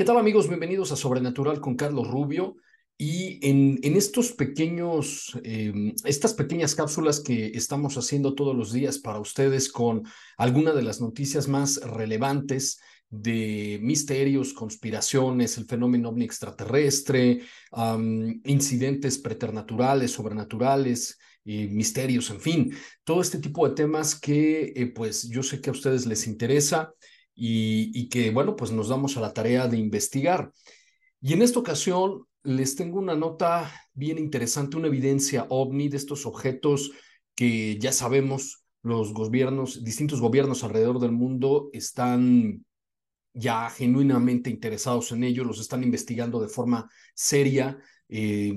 ¿Qué tal amigos? Bienvenidos a Sobrenatural con Carlos Rubio. Y en, estos pequeños, eh, estas pequeñas cápsulas que estamos haciendo todos los días para ustedes con alguna de las noticias más relevantes de misterios, conspiraciones, el fenómeno ovni extraterrestre, incidentes preternaturales, sobrenaturales, eh, misterios, en fin, todo este tipo de temas que eh, pues yo sé que a ustedes les interesa y, que, bueno, pues nos damos a la tarea de investigar. Y en esta ocasión les tengo una nota bien interesante, una evidencia ovni de estos objetos que ya sabemos los gobiernos, distintos gobiernos alrededor del mundo están ya genuinamente interesados en ello, los están investigando de forma seria, eh,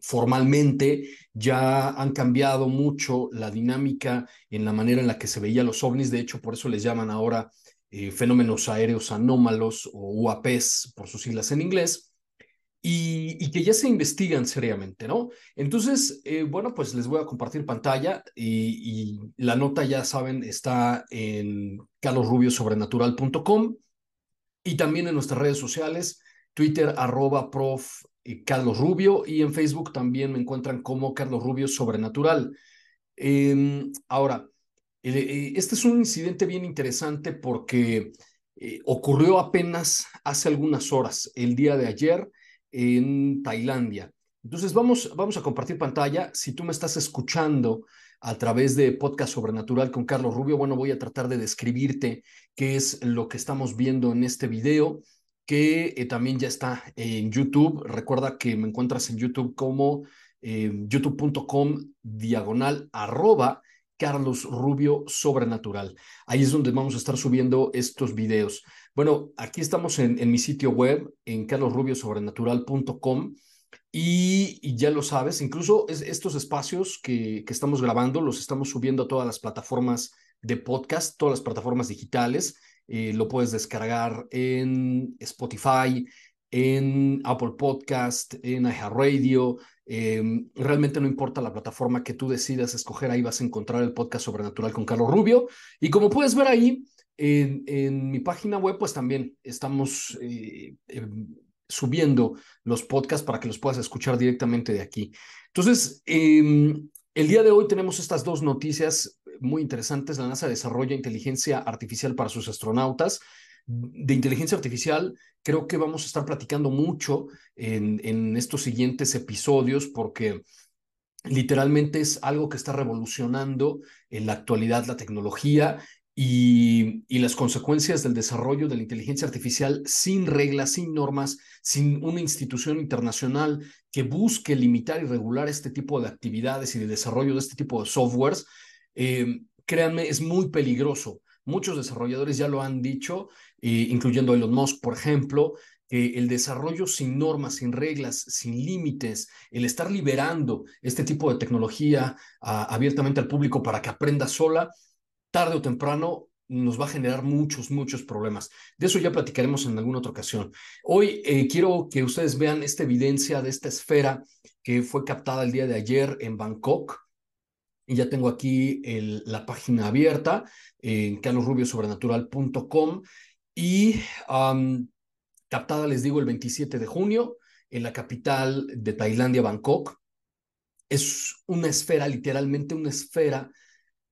formalmente, ya han cambiado mucho la dinámica en la manera en la que se veía los ovnis, de hecho por eso les llaman ahora eh, fenómenos aéreos anómalos o UAPs por sus siglas en inglés, y, que ya se investigan seriamente, ¿no? Entonces, eh, bueno, pues les voy a compartir pantalla y, la nota, ya saben, está en carlosrubiosobrenatural.com y también en nuestras redes sociales, Twitter, arroba prof. Eh, Carlos Rubio y en Facebook también me encuentran como Carlos Rubio Sobrenatural. Em, ahora, este es un incidente bien interesante porque eh, ocurrió apenas hace algunas horas, el día de ayer, en Tailandia. Entonces vamos, vamos a compartir pantalla. Si tú me estás escuchando a través de Podcast Sobrenatural con Carlos Rubio, bueno, voy a tratar de describirte qué es lo que estamos viendo en este video, que eh, también ya está en YouTube. Recuerda que me encuentras en YouTube como youtube.com diagonal arroba Carlos Rubio Sobrenatural. Ahí es donde vamos a estar subiendo estos videos. Bueno, aquí estamos en, mi sitio web, en carlosrubiosobrenatural.com. Y, y, ya lo sabes, incluso estos espacios que, que, estamos grabando los estamos subiendo a todas las plataformas de podcast, todas las plataformas digitales. Eh, lo puedes descargar en Spotify, en Apple Podcast, en iHeartRadio, Em, realmente no importa la plataforma que tú decidas escoger, ahí vas a encontrar el podcast Sobrenatural con Carlos Rubio. Y como puedes ver ahí, en, mi página web, pues también estamos eh, em, subiendo los podcasts para que los puedas escuchar directamente de aquí. Entonces, em, el día de hoy tenemos estas dos noticias muy interesantes. La NASA desarrolla inteligencia artificial para sus astronautas de inteligencia artificial creo que vamos a estar platicando mucho en, estos siguientes episodios porque literalmente es algo que está revolucionando en la actualidad la tecnología y, y, las consecuencias del desarrollo de la inteligencia artificial sin reglas, sin normas, sin una institución internacional que busque limitar y regular este tipo de actividades y de desarrollo de este tipo de softwares, eh, créanme, es muy peligroso. Muchos desarrolladores ya lo han dicho incluyendo Elon Musk, por ejemplo, que el desarrollo sin normas, sin reglas, sin límites, el estar liberando este tipo de tecnología abiertamente al público para que aprenda sola, tarde o temprano nos va a generar muchos, muchos problemas. De eso ya platicaremos en alguna otra ocasión. Hoy eh, quiero que ustedes vean esta evidencia de esta esfera que fue captada el día de ayer en Bangkok. Y ya tengo aquí la página abierta en carlosrubiosobrenatural.com y captada, les digo, el 27 de junio en la capital de Tailandia, Bangkok. Es una esfera, literalmente una esfera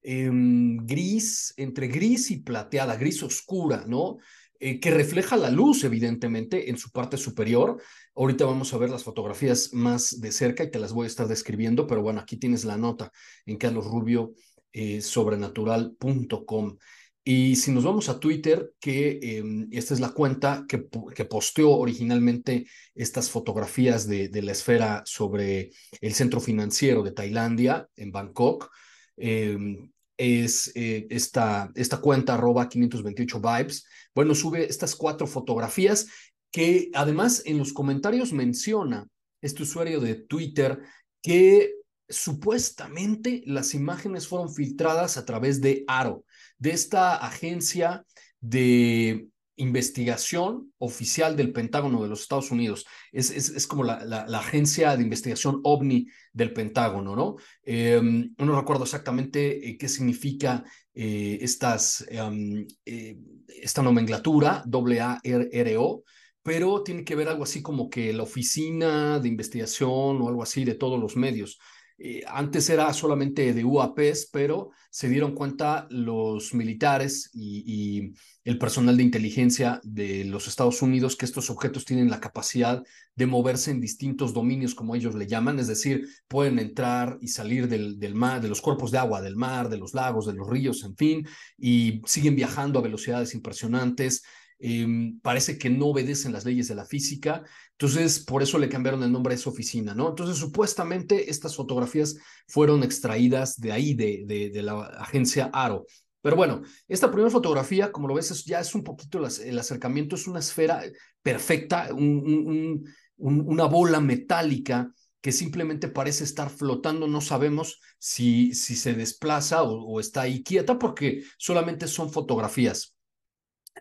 em, gris, entre gris y plateada, gris oscura, ¿no? Eh, que refleja la luz, evidentemente, en su parte superior. Ahorita vamos a ver las fotografías más de cerca y te las voy a estar describiendo, pero bueno, aquí tienes la nota en carlosrubiosobrenatural.com. Eh, y si nos vamos a Twitter, que em, esta es la cuenta que, que, posteó originalmente estas fotografías de, la esfera sobre el centro financiero de Tailandia, en Bangkok, em, es eh, esta, esta cuenta arroba 528 vibes. Bueno, sube estas cuatro fotografías que además en los comentarios menciona este usuario de Twitter que supuestamente las imágenes fueron filtradas a través de Aro de esta agencia de investigación oficial del Pentágono de los Estados Unidos. Es, es, como la, la, agencia de investigación ovni del Pentágono, ¿no? Em, no recuerdo exactamente eh, qué significa eh, estas, em, eh, esta nomenclatura, A-R-R-O, pero tiene que ver algo así como que la oficina de investigación o algo así de todos los medios. Eh, antes era solamente de UAPs, pero se dieron cuenta los militares y, el personal de inteligencia de los Estados Unidos que estos objetos tienen la capacidad de moverse en distintos dominios, como ellos le llaman, es decir, pueden entrar y salir del, del mar, de los cuerpos de agua, del mar, de los lagos, de los ríos, en fin, y siguen viajando a velocidades impresionantes. Em, parece que no obedecen las leyes de la física, entonces por eso le cambiaron el nombre a esa oficina, ¿no? Entonces supuestamente estas fotografías fueron extraídas de ahí, de, de, la agencia Aro. Pero bueno, esta primera fotografía, como lo ves, ya es un poquito el acercamiento, es una esfera perfecta, una bola metálica que simplemente parece estar flotando, no sabemos si, si se desplaza o está ahí quieta porque solamente son fotografías.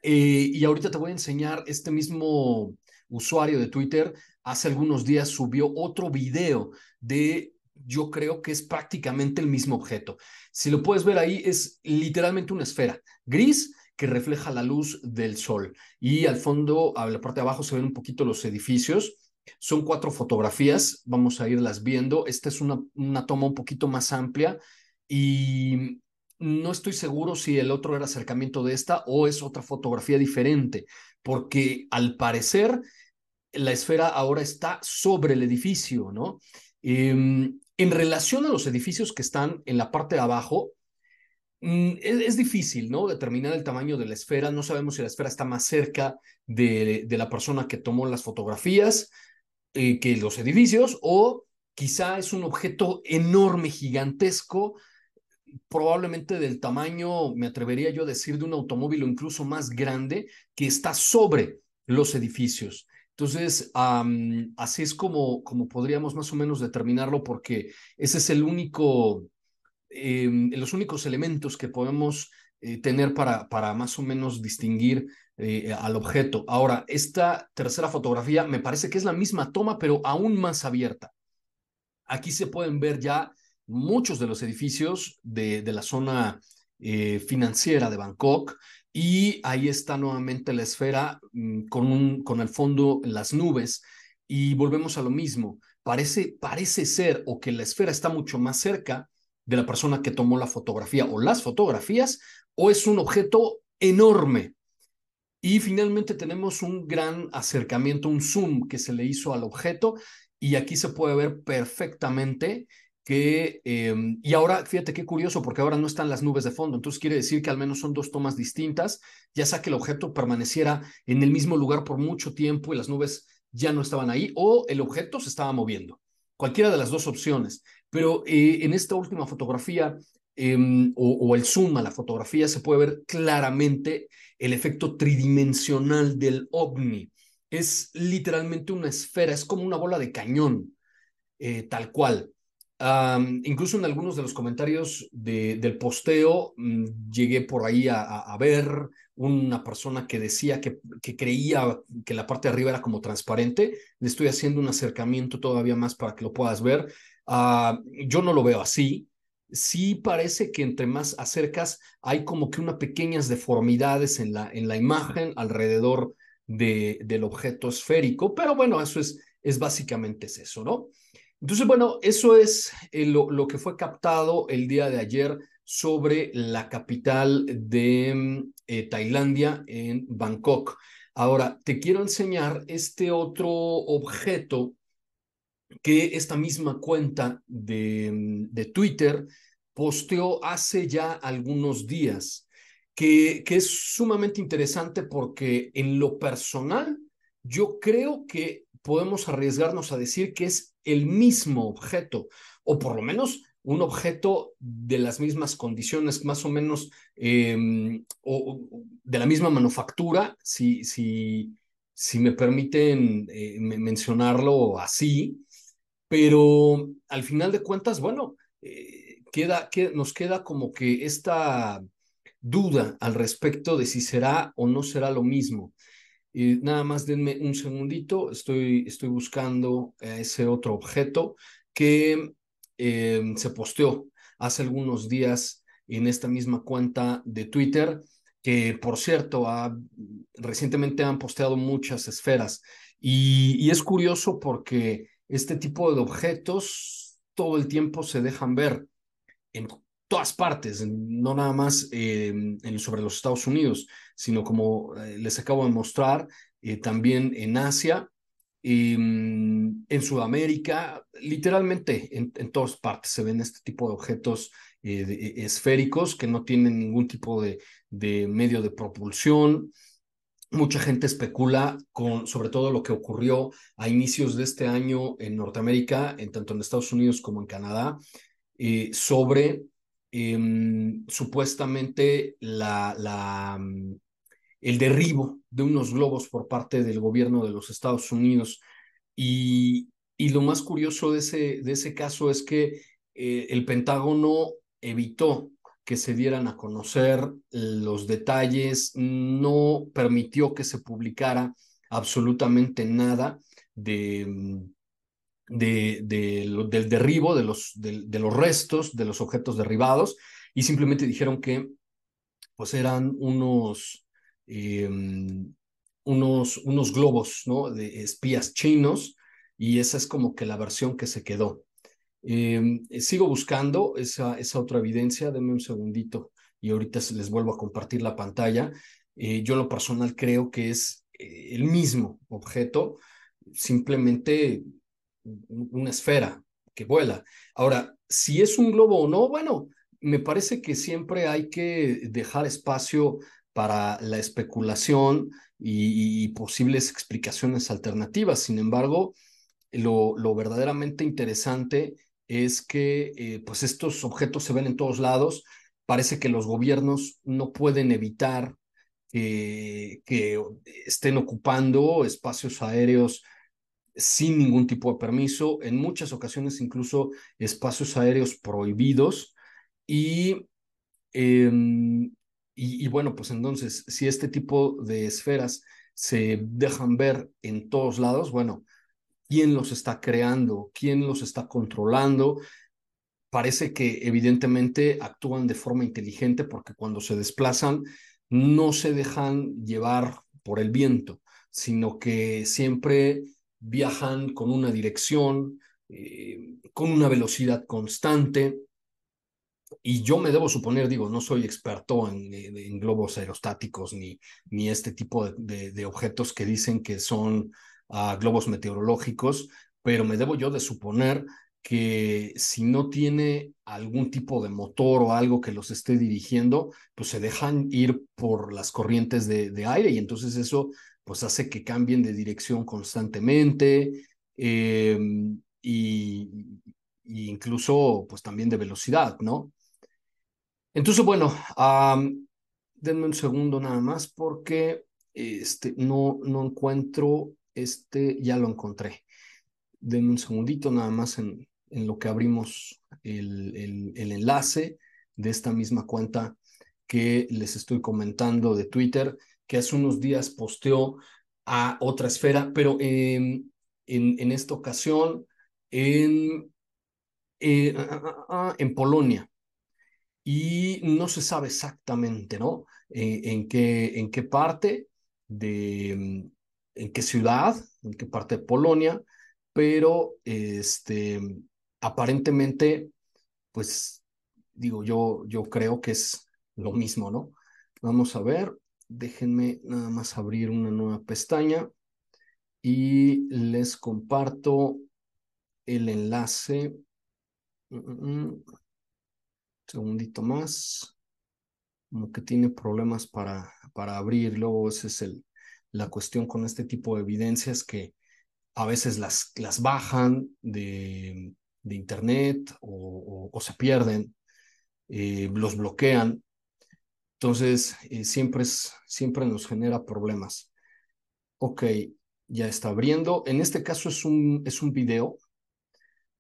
Eh, y ahorita te voy a enseñar este mismo usuario de Twitter. Hace algunos días subió otro video de, yo creo que es prácticamente el mismo objeto. Si lo puedes ver ahí, es literalmente una esfera gris que refleja la luz del sol. Y al fondo, a la parte de abajo, se ven un poquito los edificios. Son cuatro fotografías, vamos a irlas viendo. Esta es una, una toma un poquito más amplia y no estoy seguro si el otro era acercamiento de esta o es otra fotografía diferente, porque al parecer la esfera ahora está sobre el edificio, ¿no? Em, en relación a los edificios que están en la parte de abajo, mm, es, difícil, ¿no? Determinar el tamaño de la esfera. No sabemos si la esfera está más cerca de, la persona que tomó las fotografías eh, que los edificios o quizá es un objeto enorme, gigantesco, probablemente del tamaño, me atrevería yo a decir, de un automóvil o incluso más grande que está sobre los edificios. Entonces, así es como, como podríamos más o menos determinarlo porque ese es el único, em, los únicos elementos que podemos eh, tener para, para más o menos distinguir eh, al objeto. Ahora, esta tercera fotografía me parece que es la misma toma, pero aún más abierta. Aquí se pueden ver ya muchos de los edificios de, de la zona eh, financiera de Bangkok y ahí está nuevamente la esfera mm, con, un, con el fondo las nubes y volvemos a lo mismo. Parece, parece ser o que la esfera está mucho más cerca de la persona que tomó la fotografía o las fotografías o es un objeto enorme. Y finalmente tenemos un gran acercamiento, un zoom que se le hizo al objeto y aquí se puede ver perfectamente em, y ahora, fíjate qué curioso, porque ahora no están las nubes de fondo, entonces quiere decir que al menos son dos tomas distintas, ya sea que el objeto permaneciera en el mismo lugar por mucho tiempo y las nubes ya no estaban ahí, o el objeto se estaba moviendo, cualquiera de las dos opciones. Pero eh, en esta última fotografía, em, o, o el zoom a la fotografía, se puede ver claramente el efecto tridimensional del ovni. Es literalmente una esfera, es como una bola de cañón, eh, tal cual incluso en algunos de los comentarios del posteo mm, llegué por ahí a, ver una persona que decía que, creía que la parte de arriba era como transparente. Le estoy haciendo un acercamiento todavía más para que lo puedas ver. Ah, yo no lo veo así. Sí parece que entre más acercas hay como que unas pequeñas deformidades en la, en la imagen alrededor de, del objeto esférico, pero bueno, eso es es básicamente eso, ¿no? Entonces, bueno, eso es eh, lo, lo, que fue captado el día de ayer sobre la capital de mm, eh, Tailandia, en Bangkok. Ahora, te quiero enseñar este otro objeto que esta misma cuenta de, mm, de Twitter posteó hace ya algunos días, que, que es sumamente interesante porque en lo personal, yo creo que podemos arriesgarnos a decir que es el mismo objeto, o por lo menos un objeto de las mismas condiciones, más o menos eh, o, de la misma manufactura, si, si, si me permiten eh, mencionarlo así, pero al final de cuentas, bueno, eh, queda, que, nos queda como que esta duda al respecto de si será o no será lo mismo. Y nada más denme un segundito, estoy, estoy buscando ese otro objeto que eh, se posteó hace algunos días en esta misma cuenta de Twitter, que por cierto, ha, recientemente han posteado muchas esferas. Y, y, es curioso porque este tipo de objetos todo el tiempo se dejan ver en todas partes, no nada más eh, sobre los Estados Unidos, sino como eh, les acabo de mostrar, eh, también en Asia, en Sudamérica, literalmente en, en, todas partes se ven este tipo de objetos de, esféricos que no tienen ningún tipo de, de medio de propulsión. Mucha gente especula con sobre todo lo que ocurrió a inicios de este año en Norteamérica, en tanto en Estados Unidos como en Canadá, eh, sobre eh, supuestamente mm, el derribo de unos globos por parte del gobierno de los Estados Unidos. Y, y lo más curioso de ese, de ese caso es que eh, el Pentágono evitó que se dieran a conocer los detalles, no permitió que se publicara absolutamente nada de, mm, de, de, del derribo de los, de, los restos de los objetos derribados y simplemente dijeron que pues eran unos, eh, unos, unos globos ¿no? de espías chinos y esa es como que la versión que se quedó. Eh, sigo buscando esa, esa otra evidencia, denme un segundito y ahorita les vuelvo a compartir la pantalla. Eh, yo lo personal creo que es eh, el mismo objeto, simplemente una esfera que vuela. Ahora, si es un globo o no, bueno, me parece que siempre hay que dejar espacio para la especulación y, posibles explicaciones alternativas. Sin embargo, lo, verdaderamente interesante es que eh, pues estos objetos se ven en todos lados. Parece que los gobiernos no pueden evitar que estén ocupando espacios aéreos sin ningún tipo de permiso, en muchas ocasiones incluso espacios aéreos prohibidos. Y, eh, y, y, bueno, pues entonces, si este tipo de esferas se dejan ver en todos lados, bueno, ¿quién los está creando? ¿Quién los está controlando? Parece que evidentemente actúan de forma inteligente porque cuando se desplazan no se dejan llevar por el viento, sino que siempre viajan con una dirección, eh, con una velocidad constante. Y yo me debo suponer, digo, no soy experto en, globos aerostáticos ni, ni este tipo de, de, objetos que dicen que son uh, globos meteorológicos, pero me debo yo de suponer que si no tiene algún tipo de motor o algo que los esté dirigiendo, pues se dejan ir por las corrientes de, de aire y entonces eso pues hace que cambien de dirección constantemente eh, y, incluso pues también de velocidad, ¿no? Entonces, bueno, um, denme un segundo nada más porque este, no, no encuentro, este, ya lo encontré. Denme un segundito nada más en, en lo que abrimos el, el enlace de esta misma cuenta que les estoy comentando de Twitter que hace unos días posteó a otra esfera, pero en, en, en esta ocasión en, eh, en Polonia. Y no se sabe exactamente, ¿no? En, en, qué, en qué parte de, en qué ciudad, en qué parte de Polonia, pero este, aparentemente, pues digo, yo, yo creo que es lo mismo, ¿no? Vamos a ver, déjenme nada más abrir una nueva pestaña y les comparto el enlace. Un mm, mm, mm. segundito más. Como que tiene problemas para, para abrir. Luego esa es el, la cuestión con este tipo de evidencias que a veces las, las bajan de, de internet o, o, se pierden, eh, los bloquean. Entonces, eh, siempre, es, siempre nos genera problemas. Ok, ya está abriendo. En este caso es un, es un video.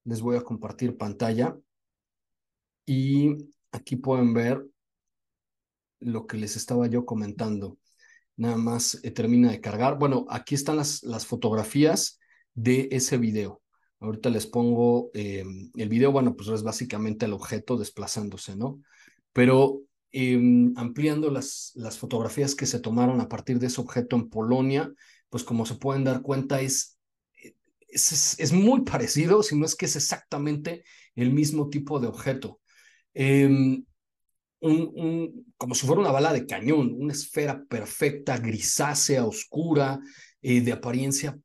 Les voy a compartir pantalla. Y aquí pueden ver lo que les estaba yo comentando. Nada más eh, termina de cargar. Bueno, aquí están las, las fotografías de ese video. Ahorita les pongo eh, el video, bueno, pues es básicamente el objeto desplazándose, ¿no? Pero em, ampliando las, las fotografías que se tomaron a partir de ese objeto en Polonia, pues como se pueden dar cuenta es, es, es muy parecido, si no es que es exactamente el mismo tipo de objeto. Em, un, un, como si fuera una bala de cañón, una esfera perfecta, grisácea, oscura, eh, de apariencia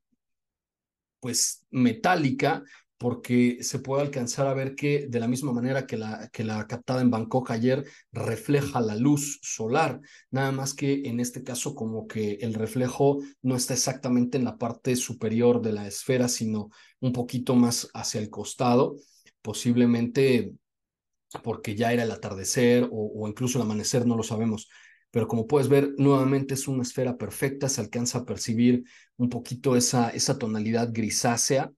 pues metálica, porque se puede alcanzar a ver que de la misma manera que la, que la captada en Bangkok ayer refleja la luz solar, nada más que en este caso como que el reflejo no está exactamente en la parte superior de la esfera, sino un poquito más hacia el costado, posiblemente porque ya era el atardecer o, incluso el amanecer, no lo sabemos. Pero como puedes ver, nuevamente es una esfera perfecta, se alcanza a percibir un poquito esa, esa tonalidad grisácea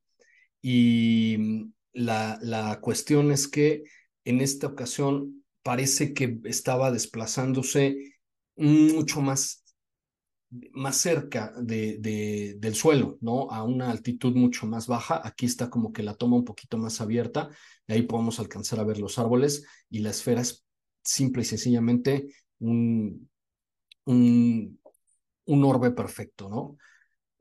y mm, la, la cuestión es que en esta ocasión parece que estaba desplazándose mucho más, más cerca de, de, del suelo, ¿no? A una altitud mucho más baja. Aquí está como que la toma un poquito más abierta, y ahí podemos alcanzar a ver los árboles y la esfera es simple y sencillamente un, un, un orbe perfecto, ¿no?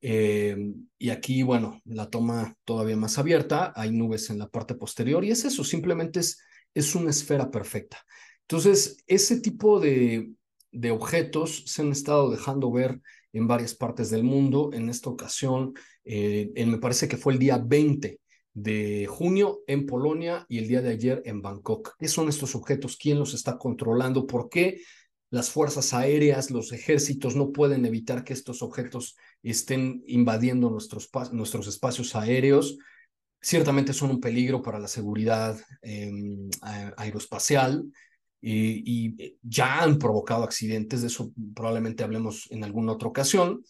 Eh, y aquí, bueno, la toma todavía más abierta, hay nubes en la parte posterior y es eso, simplemente es, es una esfera perfecta. Entonces, ese tipo de, de objetos se han estado dejando ver en varias partes del mundo. En esta ocasión, eh, me parece que fue el día 20 de junio en Polonia y el día de ayer en Bangkok. ¿Qué son estos objetos? ¿Quién los está controlando? ¿Por qué las fuerzas aéreas, los ejércitos no pueden evitar que estos objetos estén invadiendo nuestros, nuestros espacios aéreos. Ciertamente son un peligro para la seguridad em, aeroespacial y, y, ya han provocado accidentes, de eso probablemente hablemos en alguna otra ocasión.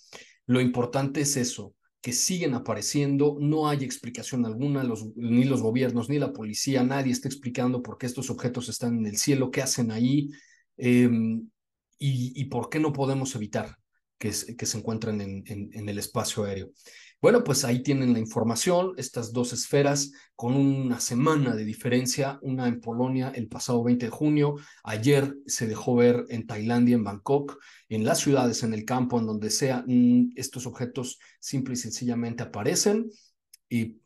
Lo importante es eso, que siguen apareciendo, no hay explicación alguna, ni los gobiernos, ni la policía, nadie está explicando por qué estos objetos están en el cielo, qué hacen ahí, Em, y, por qué no podemos evitar que, se encuentren en, en, el espacio aéreo. Bueno, pues ahí tienen la información, estas dos esferas con una semana de diferencia, una en Polonia el pasado 20 de junio, ayer se dejó ver en Tailandia, en Bangkok, en las ciudades, en el campo, en donde sea, mm, estos objetos simple y sencillamente aparecen y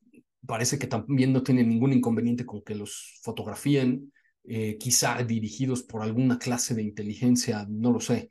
parece que también no tienen ningún inconveniente con que los fotografíen, eh, quizá dirigidos por alguna clase de inteligencia, no lo sé.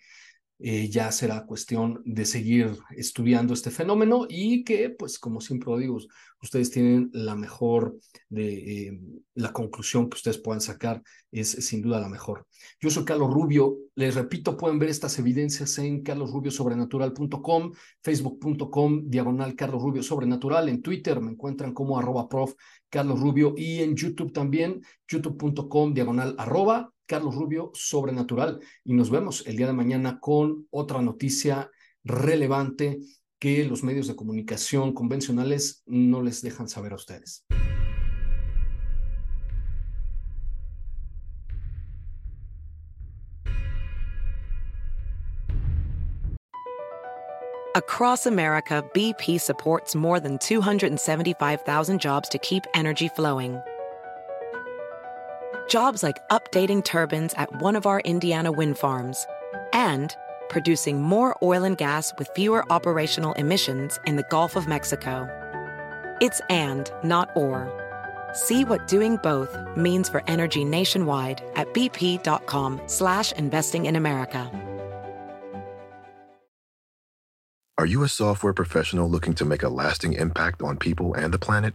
Eh, ya será cuestión de seguir estudiando este fenómeno y que, pues, como siempre lo digo, ustedes tienen la mejor de eh, la conclusión que ustedes puedan sacar es sin duda la mejor. Yo soy Carlos Rubio, les repito, pueden ver estas evidencias en carlosrubiosobrenatural.com, facebook.com, diagonal Carlos Rubio Sobrenatural, en Twitter me encuentran como arroba prof Carlos Rubio y en YouTube también, youtube.com, diagonal arroba Carlos Rubio, Sobrenatural. Y nos vemos el día de mañana con otra noticia relevante que los medios de comunicación convencionales no les dejan saber a ustedes. Across America, BP supports more than 275,000 jobs to keep energy flowing. Jobs like updating turbines at one of our Indiana wind farms and producing more oil and gas with fewer operational emissions in the Gulf of Mexico. It's and, not or. See what doing both means for energy nationwide at bp.com slash investing in America. Are you a software professional looking to make a lasting impact on people and the planet?